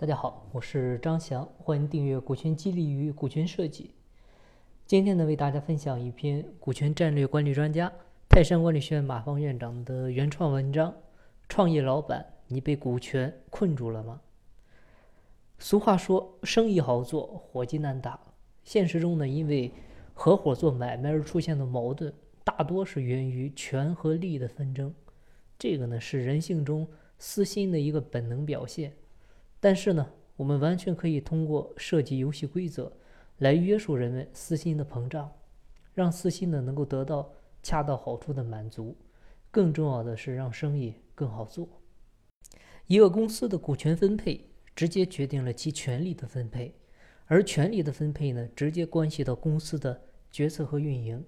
大家好，我是张翔，欢迎订阅《股权激励与股权设计》。今天呢，为大家分享一篇股权战略管理专家泰山管理学院马方院长的原创文章：创业老板，你被股权困住了吗？俗话说，生意好做，伙计难打。现实中呢，因为合伙做买卖而出现的矛盾，大多是源于权和利的纷争。这个呢，是人性中。私心的一个本能表现，但是呢，我们完全可以通过设计游戏规则来约束人们私心的膨胀，让私心呢能够得到恰到好处的满足。更重要的是，让生意更好做。一个公司的股权分配直接决定了其权力的分配，而权力的分配呢，直接关系到公司的决策和运营。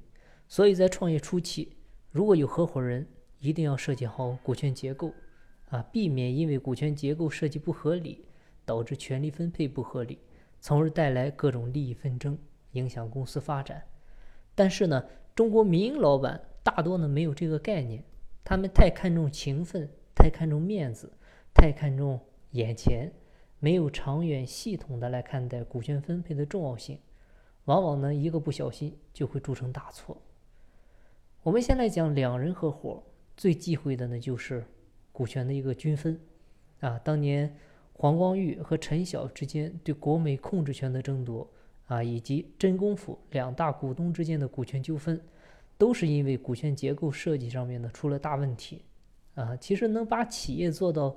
所以在创业初期，如果有合伙人，一定要设计好股权结构。啊，避免因为股权结构设计不合理，导致权力分配不合理，从而带来各种利益纷争，影响公司发展。但是呢，中国民营老板大多呢没有这个概念，他们太看重情分，太看重面子，太看重眼前，没有长远系统的来看待股权分配的重要性，往往呢一个不小心就会铸成大错。我们先来讲两人合伙最忌讳的呢就是。股权的一个均分，啊，当年黄光裕和陈晓之间对国美控制权的争夺，啊，以及真功夫两大股东之间的股权纠纷，都是因为股权结构设计上面呢出了大问题，啊，其实能把企业做到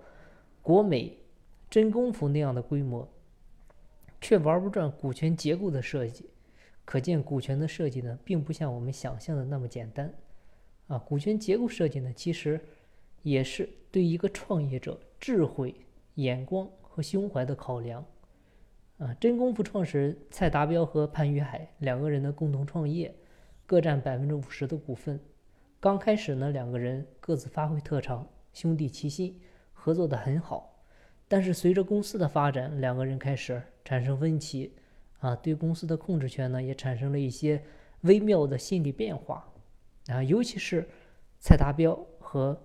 国美、真功夫那样的规模，却玩不转股权结构的设计，可见股权的设计呢，并不像我们想象的那么简单，啊，股权结构设计呢，其实。也是对一个创业者智慧、眼光和胸怀的考量。啊，真功夫创始人蔡达标和潘玉海两个人的共同创业，各占百分之五十的股份。刚开始呢，两个人各自发挥特长，兄弟齐心，合作的很好。但是随着公司的发展，两个人开始产生分歧，啊，对公司的控制权呢也产生了一些微妙的心理变化。啊，尤其是蔡达标和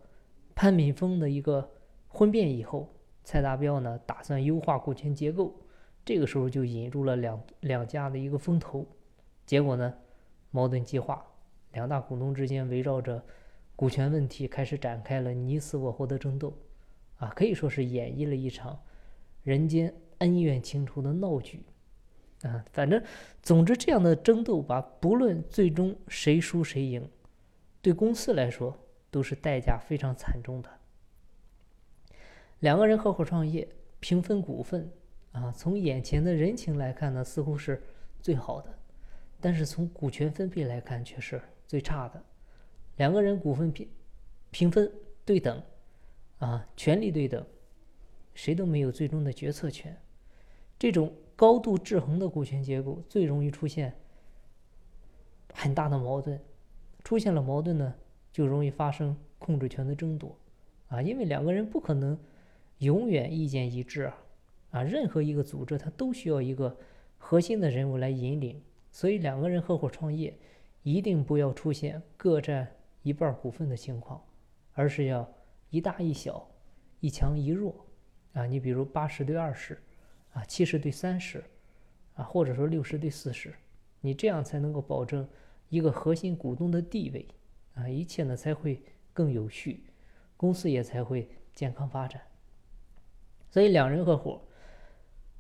潘敏峰的一个婚变以后，蔡达标呢打算优化股权结构，这个时候就引入了两两家的一个风投，结果呢矛盾激化，两大股东之间围绕着股权问题开始展开了你死我活的争斗，啊，可以说是演绎了一场人间恩怨情仇的闹剧，啊，反正总之这样的争斗吧，不论最终谁输谁赢，对公司来说。都是代价非常惨重的。两个人合伙创业，平分股份啊，从眼前的人情来看呢，似乎是最好的，但是从股权分配来看却是最差的。两个人股份平平分对等啊，权力对等，谁都没有最终的决策权。这种高度制衡的股权结构，最容易出现很大的矛盾。出现了矛盾呢？就容易发生控制权的争夺，啊，因为两个人不可能永远意见一致啊，啊，任何一个组织它都需要一个核心的人物来引领，所以两个人合伙创业，一定不要出现各占一半股份的情况，而是要一大一小，一强一弱，啊，你比如八十对二十，啊，七十对三十，啊，或者说六十对四十，你这样才能够保证一个核心股东的地位。啊，一切呢才会更有序，公司也才会健康发展。所以两人合伙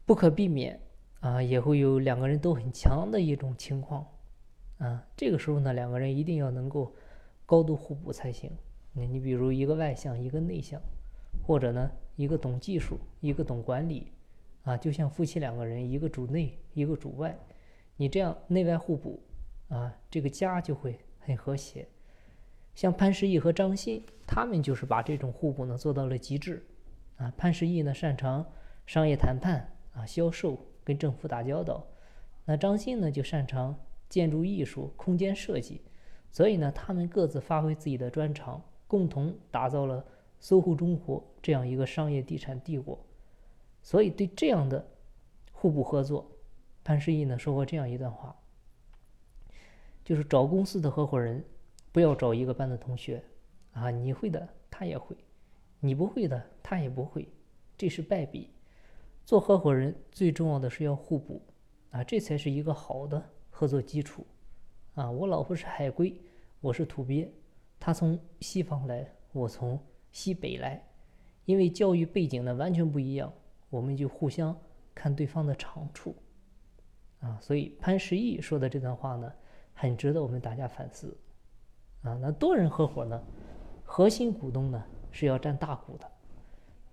不可避免啊，也会有两个人都很强的一种情况啊。这个时候呢，两个人一定要能够高度互补才行。那你比如一个外向，一个内向，或者呢一个懂技术，一个懂管理啊，就像夫妻两个人，一个主内，一个主外，你这样内外互补啊，这个家就会很和谐。像潘石屹和张欣，他们就是把这种互补呢做到了极致，啊，潘石屹呢擅长商业谈判啊，销售跟政府打交道，那张欣呢就擅长建筑艺术、空间设计，所以呢他们各自发挥自己的专长，共同打造了搜狐中国这样一个商业地产帝国。所以对这样的互补合作，潘石屹呢说过这样一段话，就是找公司的合伙人。不要找一个班的同学，啊，你会的他也会，你不会的他也不会，这是败笔。做合伙人最重要的是要互补啊，这才是一个好的合作基础啊。我老婆是海归，我是土鳖，她从西方来，我从西北来，因为教育背景呢完全不一样，我们就互相看对方的长处啊。所以潘石屹说的这段话呢，很值得我们大家反思啊。那多人合伙呢，核心股东呢是要占大股的。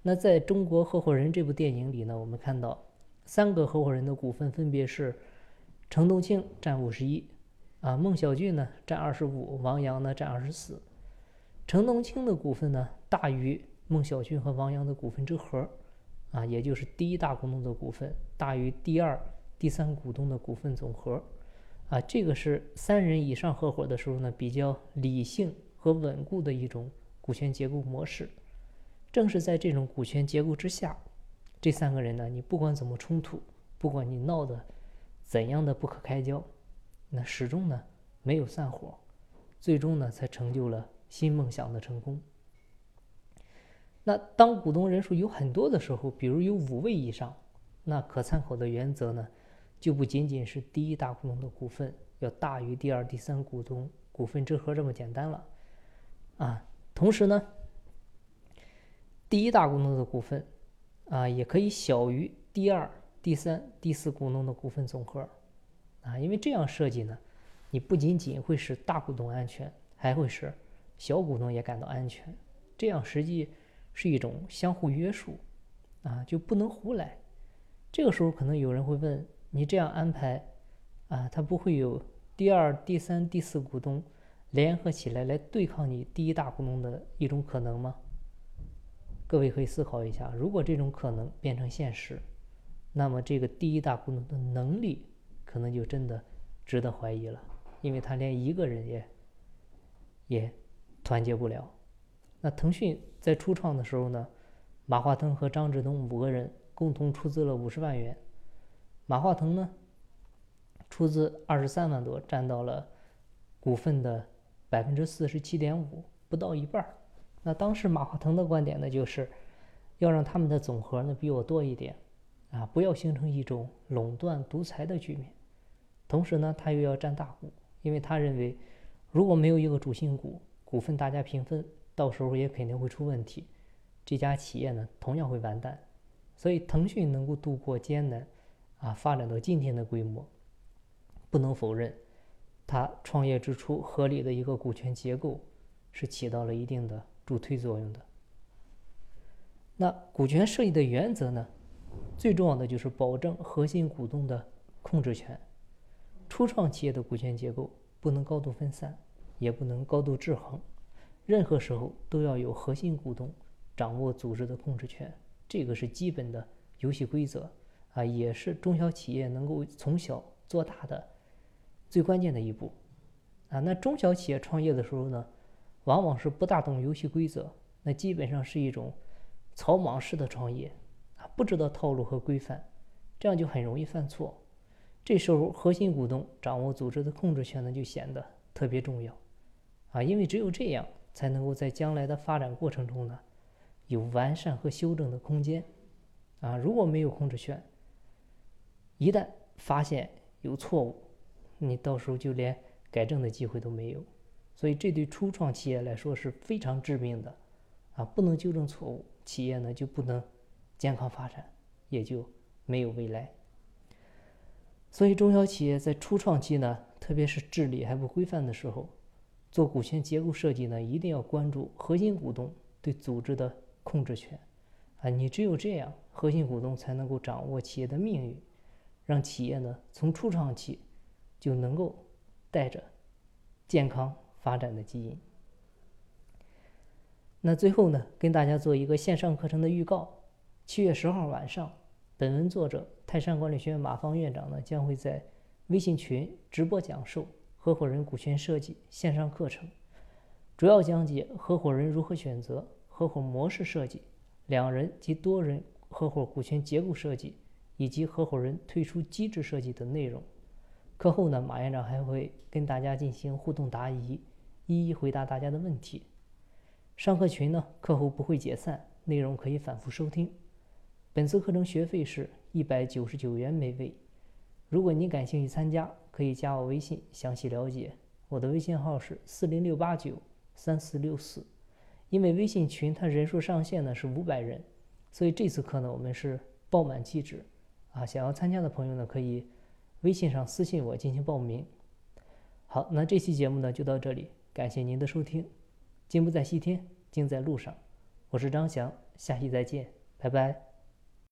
那在中国合伙人这部电影里呢，我们看到三个合伙人的股份分别是程东青占五十一，啊，孟小俊呢占二十五，王阳呢占二十四。程东青的股份呢大于孟小俊和王阳的股份之和，啊，也就是第一大股东的股份大于第二、第三股东的股份总和，啊，这个是三人以上合伙的时候呢比较理性和稳固的一种股权结构模式。正是在这种股权结构之下，这三个人呢，你不管怎么冲突，不管你闹得怎样的不可开交，那始终呢没有散伙，最终呢才成就了新梦想的成功。那当股东人数有很多的时候，比如有五位以上，那可参考的原则呢，就不仅仅是第一大股东的股份要大于第二、第三股东股份之和这么简单了，啊，同时呢。第一大股东的股份，啊，也可以小于第二、第三、第四股东的股份总和，啊，因为这样设计呢，你不仅仅会使大股东安全，还会使小股东也感到安全。这样实际是一种相互约束，啊，就不能胡来。这个时候可能有人会问：你这样安排，啊，它不会有第二、第三、第四股东联合起来来对抗你第一大股东的一种可能吗？各位可以思考一下，如果这种可能变成现实，那么这个第一大股东的能力可能就真的值得怀疑了，因为他连一个人也也团结不了。那腾讯在初创的时候呢，马化腾和张志东五个人共同出资了五十万元，马化腾呢出资二十三万多，占到了股份的百分之四十七点五，不到一半儿。那当时马化腾的观点呢，就是要让他们的总和呢比我多一点，啊，不要形成一种垄断独裁的局面。同时呢，他又要占大股，因为他认为如果没有一个主心骨，股份大家平分，到时候也肯定会出问题，这家企业呢同样会完蛋。所以腾讯能够度过艰难，啊，发展到今天的规模，不能否认，它创业之初合理的一个股权结构是起到了一定的。助推作用的。那股权设计的原则呢？最重要的就是保证核心股东的控制权。初创企业的股权结构不能高度分散，也不能高度制衡，任何时候都要有核心股东掌握组织的控制权。这个是基本的游戏规则啊，也是中小企业能够从小做大的最关键的一步啊。那中小企业创业的时候呢？往往是不大懂游戏规则，那基本上是一种草莽式的创业啊，不知道套路和规范，这样就很容易犯错。这时候，核心股东掌握组织的控制权呢，就显得特别重要啊，因为只有这样，才能够在将来的发展过程中呢，有完善和修正的空间啊。如果没有控制权，一旦发现有错误，你到时候就连改正的机会都没有。所以，这对初创企业来说是非常致命的，啊，不能纠正错误，企业呢就不能健康发展，也就没有未来。所以，中小企业在初创期呢，特别是治理还不规范的时候，做股权结构设计呢，一定要关注核心股东对组织的控制权，啊，你只有这样，核心股东才能够掌握企业的命运，让企业呢从初创期就能够带着健康。发展的基因。那最后呢，跟大家做一个线上课程的预告。七月十号晚上，本文作者泰山管理学院马芳院长呢，将会在微信群直播讲授合伙人股权设计线上课程，主要讲解合伙人如何选择合伙模式设计、两人及多人合伙股权结构设计以及合伙人退出机制设计等内容。课后呢，马院长还会跟大家进行互动答疑。一一回答大家的问题。上课群呢，课后不会解散，内容可以反复收听。本次课程学费是一百九十九元每位。如果你感兴趣参加，可以加我微信详细了解。我的微信号是四零六八九三四六四。因为微信群它人数上限呢是五百人，所以这次课呢我们是爆满机制啊。想要参加的朋友呢可以微信上私信我进行报名。好，那这期节目呢就到这里，感谢您的收听。进步在西天，金在路上。我是张翔，下期再见，拜拜。